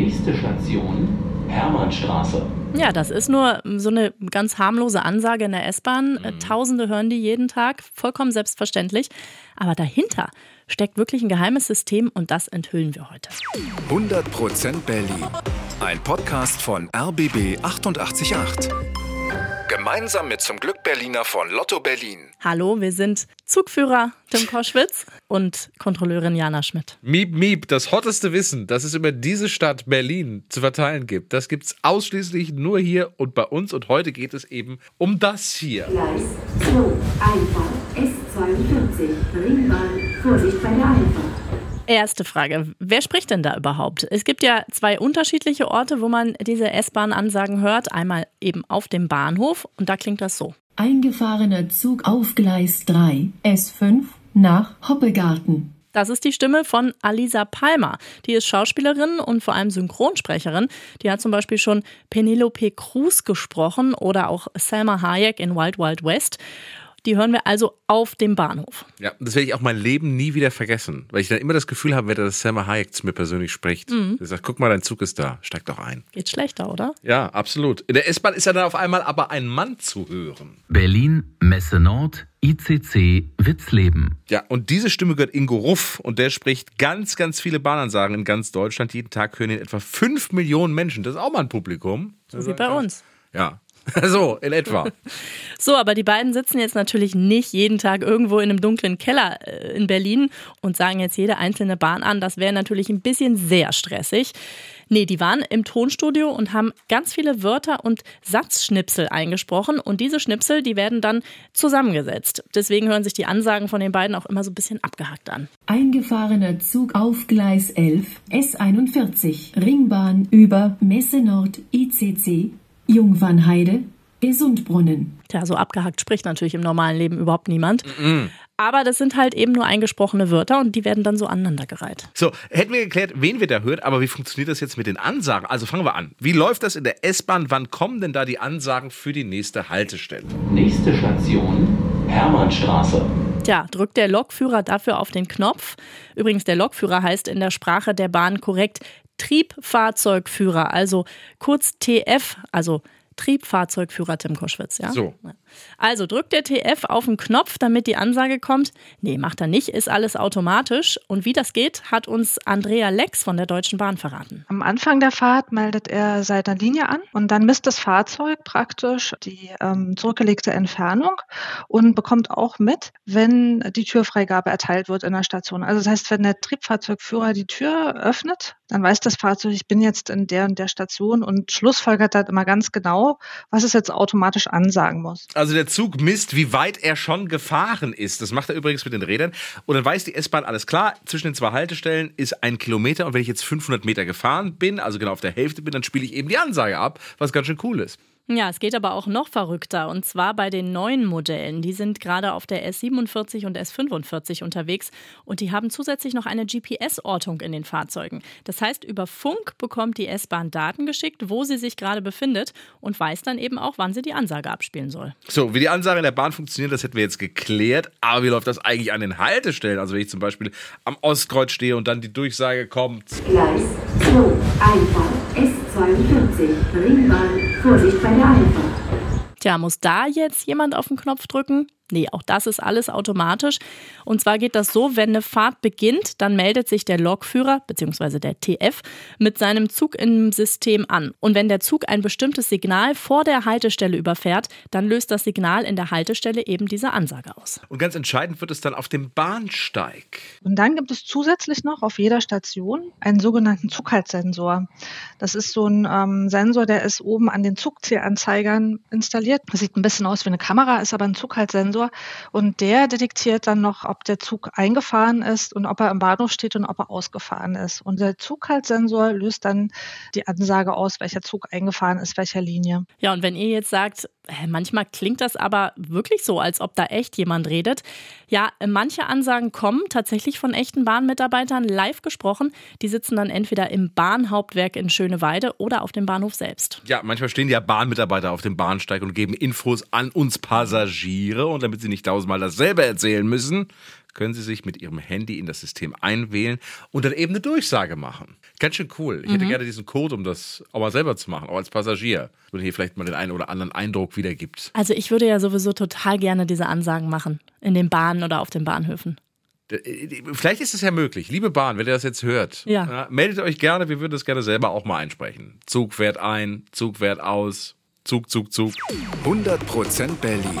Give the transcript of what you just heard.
Nächste Station, Hermannstraße. Ja, das ist nur so eine ganz harmlose Ansage in der S-Bahn. Mhm. Tausende hören die jeden Tag, vollkommen selbstverständlich. Aber dahinter steckt wirklich ein geheimes System und das enthüllen wir heute. 100% Berlin. Ein Podcast von RBB 888. Gemeinsam mit zum Glück Berliner von Lotto Berlin. Hallo, wir sind Zugführer Tim Koschwitz und Kontrolleurin Jana Schmidt. Miep, miep, das hotteste Wissen, das es über diese Stadt Berlin zu verteilen gibt, das gibt es ausschließlich nur hier und bei uns. Und heute geht es eben um das hier. Gleis 2, Einfahrt S42, Ringbahn, Vorsicht bei der Einfahrt. Erste Frage. Wer spricht denn da überhaupt? Es gibt ja zwei unterschiedliche Orte, wo man diese S-Bahn-Ansagen hört. Einmal eben auf dem Bahnhof und da klingt das so. Eingefahrener Zug auf Gleis 3, S5 nach Hoppegarten. Das ist die Stimme von Alisa Palmer. Die ist Schauspielerin und vor allem Synchronsprecherin. Die hat zum Beispiel schon Penelope Cruz gesprochen oder auch Selma Hayek in Wild Wild West. Die hören wir also auf dem Bahnhof. Ja, das werde ich auch mein Leben nie wieder vergessen, weil ich dann immer das Gefühl habe, wenn das Selma Hayek zu mir persönlich spricht. Mhm. Sie sagt, guck mal, dein Zug ist da, steig doch ein. Geht schlechter, oder? Ja, absolut. In der S-Bahn ist ja dann auf einmal aber ein Mann zu hören. Berlin, Messe Nord, ICC, Witzleben. Ja, und diese Stimme gehört Ingo Ruff und der spricht ganz, ganz viele Bahnansagen in ganz Deutschland. Jeden Tag hören ihn etwa 5 Millionen Menschen. Das ist auch mal ein Publikum. So wie bei uns. Ja, so, in etwa. So, aber die beiden sitzen jetzt natürlich nicht jeden Tag irgendwo in einem dunklen Keller äh, in Berlin und sagen jetzt jede einzelne Bahn an. Das wäre natürlich ein bisschen sehr stressig. Nee, die waren im Tonstudio und haben ganz viele Wörter und Satzschnipsel eingesprochen und diese Schnipsel, die werden dann zusammengesetzt. Deswegen hören sich die Ansagen von den beiden auch immer so ein bisschen abgehackt an. Eingefahrener Zug auf Gleis 11, S41, Ringbahn über Messe Nord ICC Jungfernheide, Gesundbrunnen. Tja, so abgehackt spricht natürlich im normalen Leben überhaupt niemand. Mm Aber das sind halt eben nur eingesprochene Wörter und die werden dann so aneinandergereiht. So, hätten wir geklärt, wen wir da hört, aber wie funktioniert das jetzt mit den Ansagen? Also fangen wir an. Wie läuft das in der S-Bahn? Wann kommen denn da die Ansagen für die nächste Haltestelle? Nächste Station, Hermannstraße. Tja, drückt der Lokführer dafür auf den Knopf. Übrigens, der Lokführer heißt in der Sprache der Bahn korrekt Triebfahrzeugführer, also kurz TF, also Triebfahrzeugführer Tim Koschwitz, ja? So. Also drückt der TF auf den Knopf, damit die Ansage kommt. Nee, macht er nicht, ist alles automatisch. Und wie das geht, hat uns Andrea Lex von der Deutschen Bahn verraten. Am Anfang der Fahrt meldet er seine Linie an und dann misst das Fahrzeug praktisch die ähm, zurückgelegte Entfernung und bekommt auch mit, wenn die Türfreigabe erteilt wird in der Station. Also das heißt, wenn der Triebfahrzeugführer die Tür öffnet, dann weiß das Fahrzeug, ich bin jetzt in der und der Station und schlussfolgert dann immer ganz genau, was es jetzt automatisch ansagen muss. Also der Zug misst, wie weit er schon gefahren ist. Das macht er übrigens mit den Rädern. Und dann weiß die S-Bahn, alles klar, zwischen den zwei Haltestellen ist ein Kilometer. Und wenn ich jetzt 500 Meter gefahren bin, also genau auf der Hälfte bin, dann spiele ich eben die Ansage ab, was ganz schön cool ist. Ja, es geht aber auch noch verrückter und zwar bei den neuen Modellen. Die sind gerade auf der S47 und S45 unterwegs und die haben zusätzlich noch eine GPS-Ortung in den Fahrzeugen. Das heißt, über Funk bekommt die S-Bahn Daten geschickt, wo sie sich gerade befindet und weiß dann eben auch, wann sie die Ansage abspielen soll. So, wie die Ansage in der Bahn funktioniert, das hätten wir jetzt geklärt. Aber wie läuft das eigentlich an den Haltestellen? Also wenn ich zum Beispiel am Ostkreuz stehe und dann die Durchsage kommt. Gleis 2, Einfahrt S42, Ringbahn, Vorsicht bei der Einfahrt. Tja, muss da jetzt jemand auf den Knopf drücken? Nee, auch das ist alles automatisch. Und zwar geht das so, wenn eine Fahrt beginnt, dann meldet sich der Lokführer bzw. der TF mit seinem Zug im System an. Und wenn der Zug ein bestimmtes Signal vor der Haltestelle überfährt, dann löst das Signal in der Haltestelle eben diese Ansage aus. Und ganz entscheidend wird es dann auf dem Bahnsteig. Und dann gibt es zusätzlich noch auf jeder Station einen sogenannten Zughaltssensor. Das ist so ein ähm, Sensor, der ist oben an den Zugzielanzeigern installiert. Das sieht ein bisschen aus wie eine Kamera, ist aber ein Zughaltssensor. Sensor und der detektiert dann noch, ob der Zug eingefahren ist und ob er im Bahnhof steht und ob er ausgefahren ist. Und der Zughaltsensor löst dann die Ansage aus, welcher Zug eingefahren ist, welcher Linie. Ja, und wenn ihr jetzt sagt, manchmal klingt das aber wirklich so, als ob da echt jemand redet. Ja, manche Ansagen kommen tatsächlich von echten Bahnmitarbeitern live gesprochen. Die sitzen dann entweder im Bahnhauptwerk in Schöneweide oder auf dem Bahnhof selbst. Ja, manchmal stehen ja Bahnmitarbeiter auf dem Bahnsteig und geben Infos an uns Passagiere. Und damit sie nicht tausendmal dasselbe erzählen müssen, können Sie sich mit Ihrem Handy in das System einwählen und dann eben eine Durchsage machen. Ganz schön cool. Ich hätte gerne diesen Code, um das auch mal selber zu machen, auch als Passagier. Und hier vielleicht mal den einen oder anderen Eindruck wiedergibt. Also ich würde ja sowieso total gerne diese Ansagen machen. In den Bahnen oder auf den Bahnhöfen. D- Vielleicht ist es ja möglich. Liebe Bahn, wenn ihr das jetzt hört, Ja. meldet euch gerne. Wir würden das gerne selber auch mal einsprechen. Zug fährt ein, Zug fährt aus, Zug, Zug, Zug. 100% Berlin.